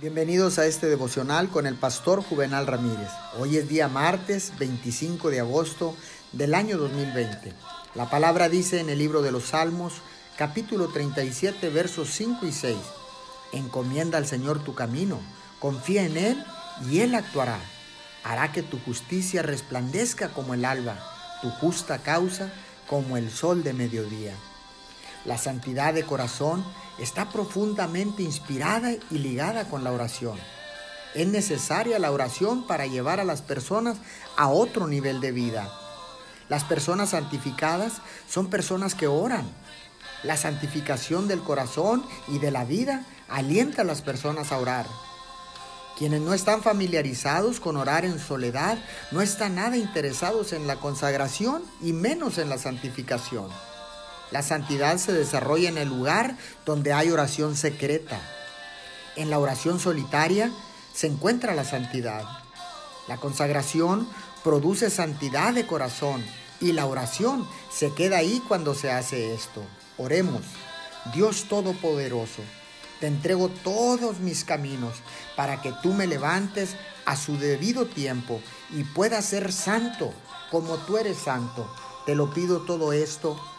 Bienvenidos a este devocional con el pastor Juvenal Ramírez. Hoy es día martes 25 de agosto del año 2020. La palabra dice en el libro de los Salmos, capítulo 37, versos 5 y 6. Encomienda al Señor tu camino, confía en Él y Él actuará. Hará que tu justicia resplandezca como el alba, tu justa causa como el sol de mediodía. La santidad de corazón está profundamente inspirada y ligada con la oración. Es necesaria la oración para llevar a las personas a otro nivel de vida. Las personas santificadas son personas que oran. La santificación del corazón y de la vida alienta a las personas a orar. Quienes no están familiarizados con orar en soledad no están nada interesados en la consagración y menos en la santificación. La santidad se desarrolla en el lugar donde hay oración secreta. En la oración solitaria se encuentra la santidad. La consagración produce santidad de corazón y la oración se queda ahí cuando se hace esto. Oremos. Dios Todopoderoso, te entrego todos mis caminos para que tú me levantes a su debido tiempo y pueda ser santo como tú eres santo. Te lo pido todo esto